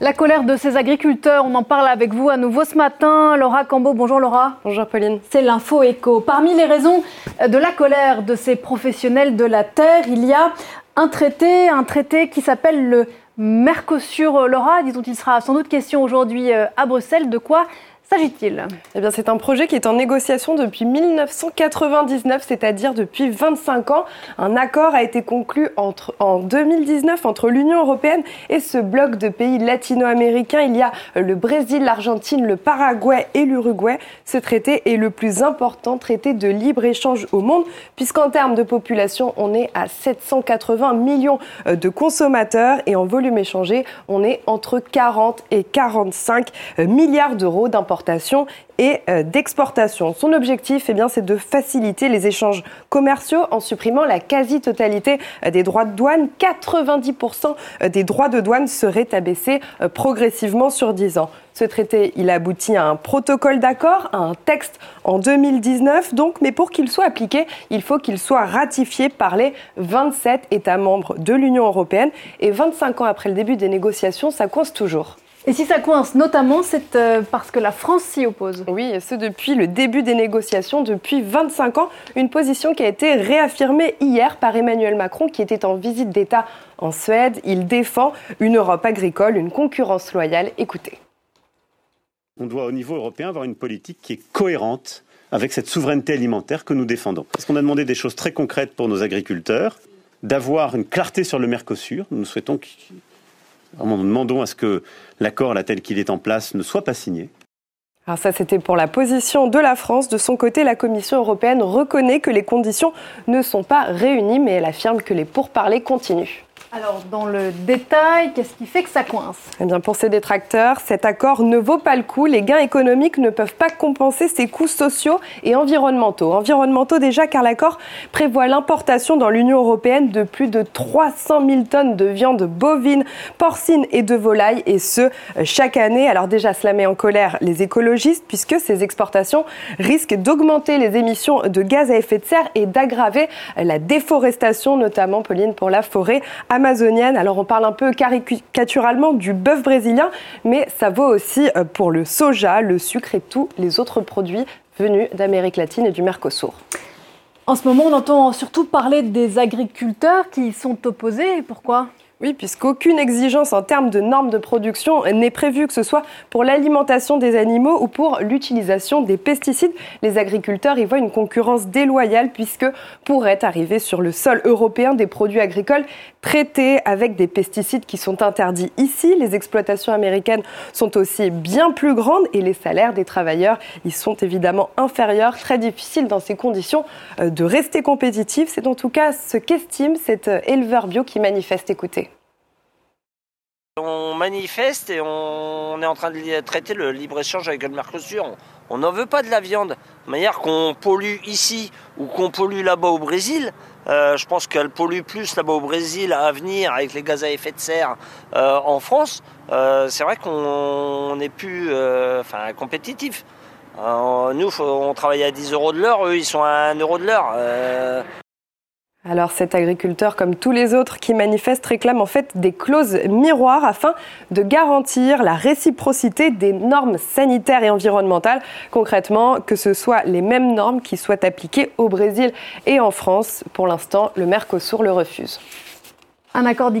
La colère de ces agriculteurs, on en parle avec vous à nouveau ce matin. Laura Cambo, bonjour Laura. Bonjour Pauline. C'est l'info écho. Parmi les raisons de la colère de ces professionnels de la terre, il y a un traité, un traité qui s'appelle le Mercosur. Laura, disons il sera sans doute question aujourd'hui euh, à Bruxelles. De quoi s'agit-il Eh bien, c'est un projet qui est en négociation depuis 1999, c'est-à-dire depuis 25 ans. Un accord a été conclu entre, en 2019 entre l'Union européenne et ce bloc de pays latino-américains. Il y a le Brésil, l'Argentine, le Paraguay et l'Uruguay. Ce traité est le plus important traité de libre-échange au monde, puisqu'en termes de population, on est à 780 millions euh, de consommateurs et en volume échangé, on est entre 40 et 45 euh, milliards d'euros d'importance et euh, d'exportation. Son objectif, eh bien, c'est de faciliter les échanges commerciaux en supprimant la quasi-totalité euh, des droits de douane. 90% euh, des droits de douane seraient abaissés progressivement sur 10 ans. Ce traité, il aboutit à un protocole d'accord, à un texte en 2019, donc, mais pour qu'il soit appliqué, il faut qu'il soit ratifié par les 27 États membres de l'Union européenne. Et 25 ans après le début des négociations, ça coince toujours. Et si ça coince notamment, c'est euh, parce que la France s'y oppose. Oui, et ce depuis le début des négociations, depuis 25 ans, une position qui a été réaffirmée hier par Emmanuel Macron qui était en visite d'État en Suède. Il défend une Europe agricole, une concurrence loyale. Écoutez. On doit au niveau européen avoir une politique qui est cohérente avec cette souveraineté alimentaire que nous défendons. Parce qu'on a demandé des choses très concrètes pour nos agriculteurs, d'avoir une clarté sur le Mercosur. Nous souhaitons nous demandons à ce que l'accord, tel qu'il est en place, ne soit pas signé. Alors ça, c'était pour la position de la France. De son côté, la Commission européenne reconnaît que les conditions ne sont pas réunies, mais elle affirme que les pourparlers continuent. Alors, dans le détail, qu'est-ce qui fait que ça coince? Eh bien, pour ces détracteurs, cet accord ne vaut pas le coup. Les gains économiques ne peuvent pas compenser ces coûts sociaux et environnementaux. Environnementaux déjà, car l'accord prévoit l'importation dans l'Union européenne de plus de 300 000 tonnes de viande bovine, porcine et de volaille, et ce, chaque année. Alors déjà, cela met en colère les écologistes, puisque ces exportations risquent d'augmenter les émissions de gaz à effet de serre et d'aggraver la déforestation, notamment, Pauline, pour la forêt Alors on parle un peu caricaturalement du bœuf brésilien, mais ça vaut aussi euh, pour le soja, le sucre et tous les autres produits venus d'Amérique latine et du Mercosur. En ce moment, on entend surtout parler des agriculteurs qui sont opposés. Pourquoi? Oui, puisqu'aucune exigence en termes de normes de production n'est prévue, que ce soit pour l'alimentation des animaux ou pour l'utilisation des pesticides. Les agriculteurs y voient une concurrence déloyale puisque pourraient arriver sur le sol européen des produits agricoles traités avec des pesticides qui sont interdits ici. Les exploitations américaines sont aussi bien plus grandes et les salaires des travailleurs y sont évidemment inférieurs. Très difficile dans ces conditions euh, de rester compétitifs. C'est en tout cas ce qu'estime cet euh, éleveur bio qui manifeste. Écoutez. On manifeste et on est en train de traiter le libre-échange avec le Mercosur. On n'en veut pas de la viande. De manière qu'on pollue ici ou qu'on pollue là-bas au Brésil, euh, je pense qu'elle pollue plus là-bas au Brésil à venir avec les gaz à effet de serre euh, en France. Euh, c'est vrai qu'on n'est plus enfin, compétitif. nous, on travaille à 10 euros de l'heure, eux, ils sont à 1 euro de l'heure. Alors cet agriculteur, comme tous les autres qui manifestent, réclame en fait des clauses miroirs afin de garantir la réciprocité des normes sanitaires et environnementales. Concrètement, que ce soit les mêmes normes qui soient appliquées au Brésil et en France. Pour l'instant, le Mercosur le refuse. Un accord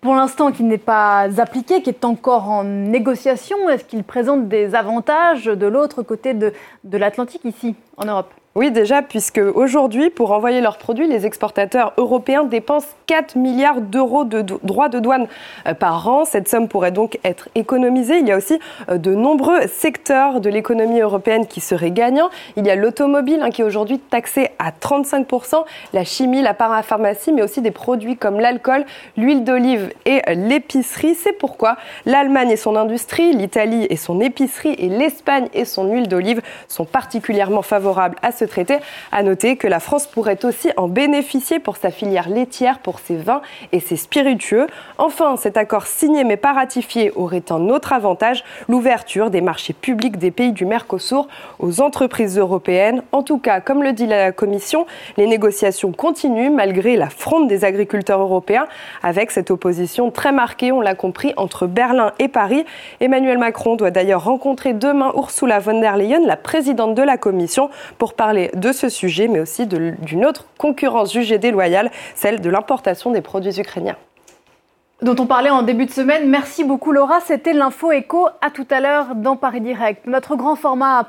pour l'instant qui n'est pas appliqué, qui est encore en négociation. Est-ce qu'il présente des avantages de l'autre côté de, de l'Atlantique ici, en Europe? Oui, déjà, puisque aujourd'hui, pour envoyer leurs produits, les exportateurs européens dépensent 4 milliards d'euros de droits de douane euh, par an. Cette somme pourrait donc être économisée. Il y a aussi euh, de nombreux secteurs de l'économie européenne qui seraient gagnants. Il y a l'automobile hein, qui est aujourd'hui taxé à 35%, la chimie, la parapharmacie, mais aussi des produits comme l'alcool, l'huile d'olive et l'épicerie. C'est pourquoi l'Allemagne et son industrie, l'Italie et son épicerie et l'Espagne et son huile d'olive sont particulièrement favorables à ce traité. À noter que la France pourrait aussi en bénéficier pour sa filière laitière, pour ses vins et ses spiritueux. Enfin, cet accord signé mais pas ratifié aurait un autre avantage, l'ouverture des marchés publics des pays du Mercosur aux entreprises européennes. En tout cas, comme le dit la Commission, les négociations continuent malgré la fronde des agriculteurs européens avec cette opposition très marquée, on l'a compris, entre Berlin et Paris. Emmanuel Macron doit d'ailleurs rencontrer demain Ursula von der Leyen, la présidente de la Commission, pour de ce sujet, mais aussi d'une autre concurrence jugée déloyale, celle de l'importation des produits ukrainiens dont on parlait en début de semaine. Merci beaucoup Laura, c'était l'info écho. À tout à l'heure dans Paris Direct. Notre grand format après